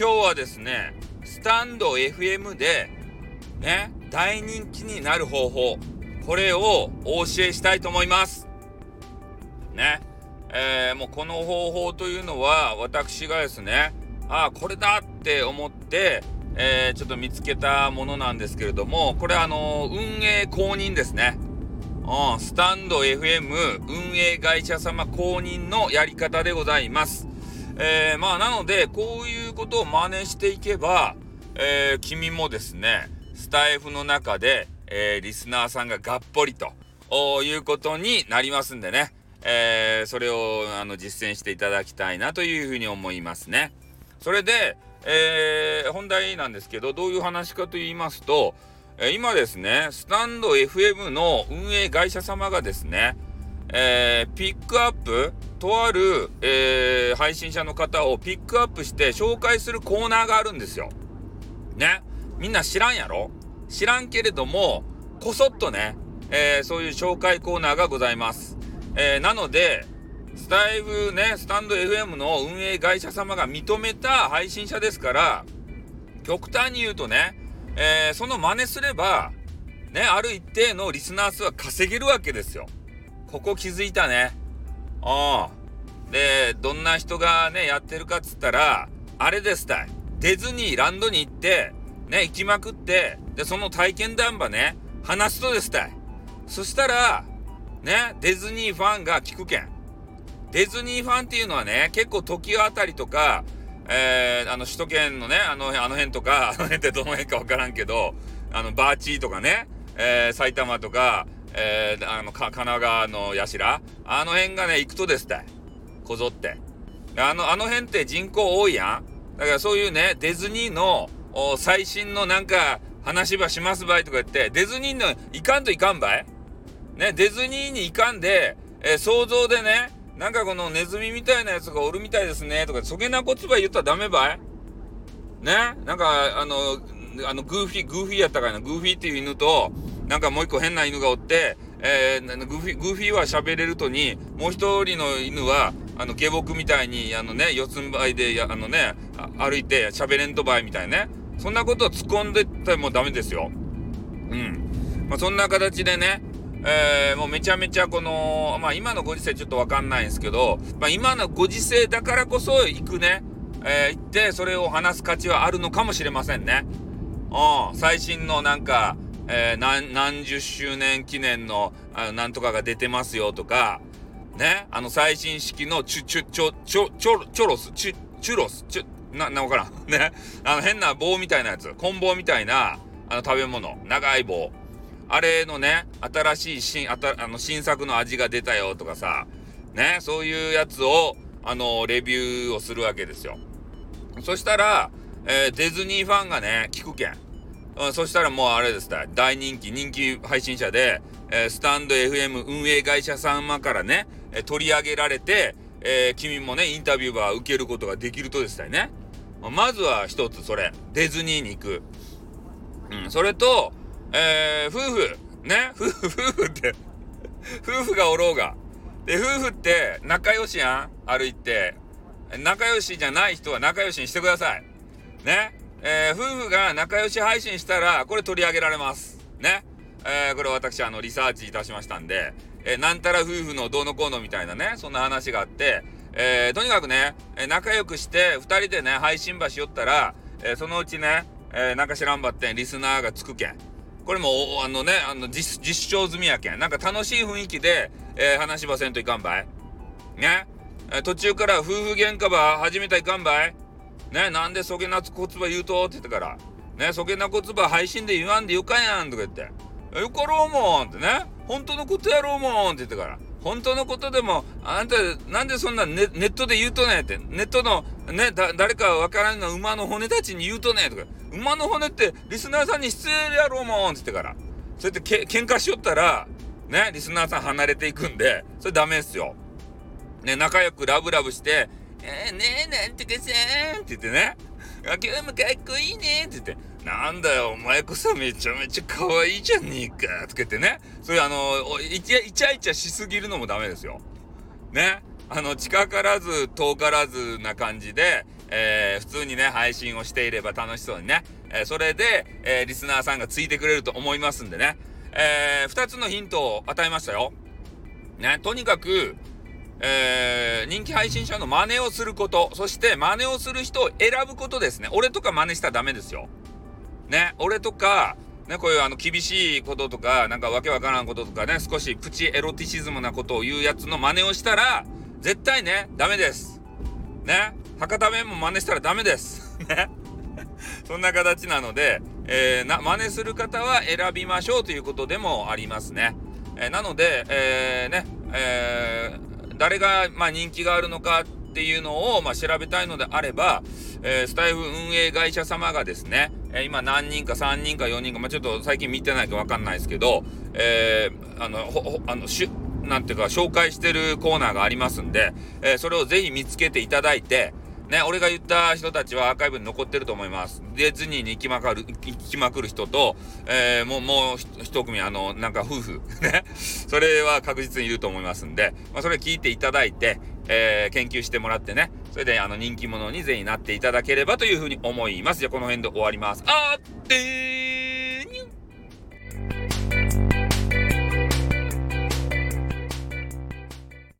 今日はですね、スタンド FM で、ね、大人気になる方法、これをお教えしたいと思います。ね。えー、もうこの方法というのは、私がですね、ああ、これだって思って、えー、ちょっと見つけたものなんですけれども、これあの運営公認ですね。うん、スタンド FM 運営会社様公認のやり方でございます。えー、まあなので、こういうことを真似していけば、えー、君もですね、スタイフの中で、えー、リスナーさんががっぽりということになりますんでね、えー、それをあの実践していただきたいなというふうに思いますね。それで、えー、本題なんですけど、どういう話かと言いますと、え今ですね、スタンド FM の運営会社様がですね、えー、ピックアップ、とある、えー、配信者の方をピックアップして紹介するコーナーがあるんですよ。ね。みんな知らんやろ？知らんけれども、こそっとね、えー、そういう紹介コーナーがございます。えなので、スタイブね、スタンド FM の運営会社様が認めた配信者ですから、極端に言うとね、えー、その真似すれば、ね、ある一定のリスナー数は稼げるわけですよ。ここ気づいたね。うん。で、どんな人がね、やってるかっつったら、あれですたい。ディズニーランドに行って、ね、行きまくって、で、その体験談場ね、話すとですたい。そしたら、ね、ディズニーファンが聞くけん。ディズニーファンっていうのはね、結構時あたりとか、えー、あの、首都圏のね、あの、あの辺とか、あの辺ってどの辺かわからんけど、あの、バーチーとかね、えー、埼玉とか、えー、あの、神奈川の社あの辺がね、行くとですって。こぞって。あの、あの辺って人口多いやん。だからそういうね、ディズニーの最新のなんか話ばしますばいとか言って、ディズニーの行かんといかんばいね、ディズニーに行かんで、えー、想像でね、なんかこのネズミみたいなやつがおるみたいですねとか、そげなこつば言ったらダメばいねなんか、あの、あの、グーフィー、グーフィーやったかいな、グーフィーっていう犬と、なんかもう一個変な犬がおって、えー、グーフィー、グーフィは喋れるとに、もう一人の犬は、あの、下僕みたいに、あのね、四つん這いで、あのね、歩いて喋れんとばいみたいね。そんなことを突っ込んでったらもうダメですよ。うん。まあ、そんな形でね、えー、もうめちゃめちゃこの、まあ今のご時世ちょっとわかんないんですけど、まあ今のご時世だからこそ行くね、えー、行ってそれを話す価値はあるのかもしれませんね。うん、最新のなんか、えー、何、十周年記念の、あの、なんとかが出てますよとか、ね、あの最新式のチュ、チュ、チョ、チョ、チョ、チョロス、チュ、チュロス、チュ、な、な、わからん。ね。あの変な棒みたいなやつ、棍棒みたいな、あの食べ物、長い棒。あれのね、新しい新、あたあの新作の味が出たよとかさ、ね、そういうやつを、あの、レビューをするわけですよ。そしたら、えー、ディズニーファンがね、聞くけん。うん、そしたらもうあれですね、大人気、人気配信者で、えー、スタンド FM 運営会社様からね、え、取り上げられて、えー、君もね、インタビューは受けることができるとですね。まずは一つ、それ。ディズニーに行く。うん、それと、えー、夫婦、ね、夫婦、夫婦って夫婦がおろうが。で、夫婦って仲良しやん歩いて。仲良しじゃない人は仲良しにしてください。ね。ー、夫婦が仲良し配信したら、これ取り上げられます。ね。えー、これ私、あの、リサーチいたしましたんで、えー、なんたら夫婦のどうのこうのみたいなね、そんな話があって、えー、とにかくね、え仲良くして、二人でね、配信場しよったら、えそのうちね、えなんか知らんばってん、リスナーがつくけん。これも、あのね、あの実、実証済みやけん。なんか楽しい雰囲気で、え、話しばせんといかんばい。ね。え途中から夫婦喧嘩ば始めたいかんばい。ね。なんでそげなつこつば言うとって言ってから。ね。そげなこつば配信で言わんでよかやんとか言って。よかろうもんってね。本当のことやろうもんって言ってから。本当のことでも、あんた、なんでそんなネネットで言うとねって、ネットの、ね、だ、誰かわからんの馬の骨たちに言うとねとか、馬の骨ってリスナーさんに失礼やろうもんって言ってから、そうやってけ喧嘩しよったら、ね、リスナーさん離れていくんで、それダメですよ。ね、仲良くラブラブして、えー、ねえ、なんとかさーんって言ってね、あ、今日もかっこいいねって言って、なんだよ、お前こそめちゃめちゃ可愛いじゃねえかとか言ってね、そういうあの、イチャイチャしすぎるのもダメですよ。ね。あの、近からず遠からずな感じで、えー、普通にね、配信をしていれば楽しそうにね、えー、それで、えー、リスナーさんがついてくれると思いますんでね、えー、二つのヒントを与えましたよ。ね、とにかく、えー、人気配信者の真似をすること、そして真似をする人を選ぶことですね。俺とか真似したらダメですよ。ね、俺とか、ね、こういうあの厳しいこととか、なんかわけわからんこととかね、少しプチエロティシズムなことを言うやつの真似をしたら、絶対ね、ダメです。ね、博多弁も真似したらダメです。ね。そんな形なので、えー、な、真似する方は選びましょうということでもありますね。えー、なので、えー、ね、えー、誰が、まあ、人気があるのかっていうのを、まあ、調べたいのであれば、えー、スタイフ運営会社様がですね、えー、今何人か3人か4人か、まあ、ちょっと最近見てないかわかんないですけど、えー、あの、ほ、あの、しゅ、なんていうか、紹介してるコーナーがありますんで、えー、それをぜひ見つけていただいて、ね、俺が言った人たちはアーカイブに残ってると思います。ディズニーに行きまくる、行きまくる人と、えー、もう、もう一組、あの、なんか夫婦、ね、それは確実にいると思いますんで、まあ、それ聞いていただいて、えー、研究してもらってね、それで、あの、人気者にぜひなっていただければというふうに思います。じゃ、この辺で終わります。あーってー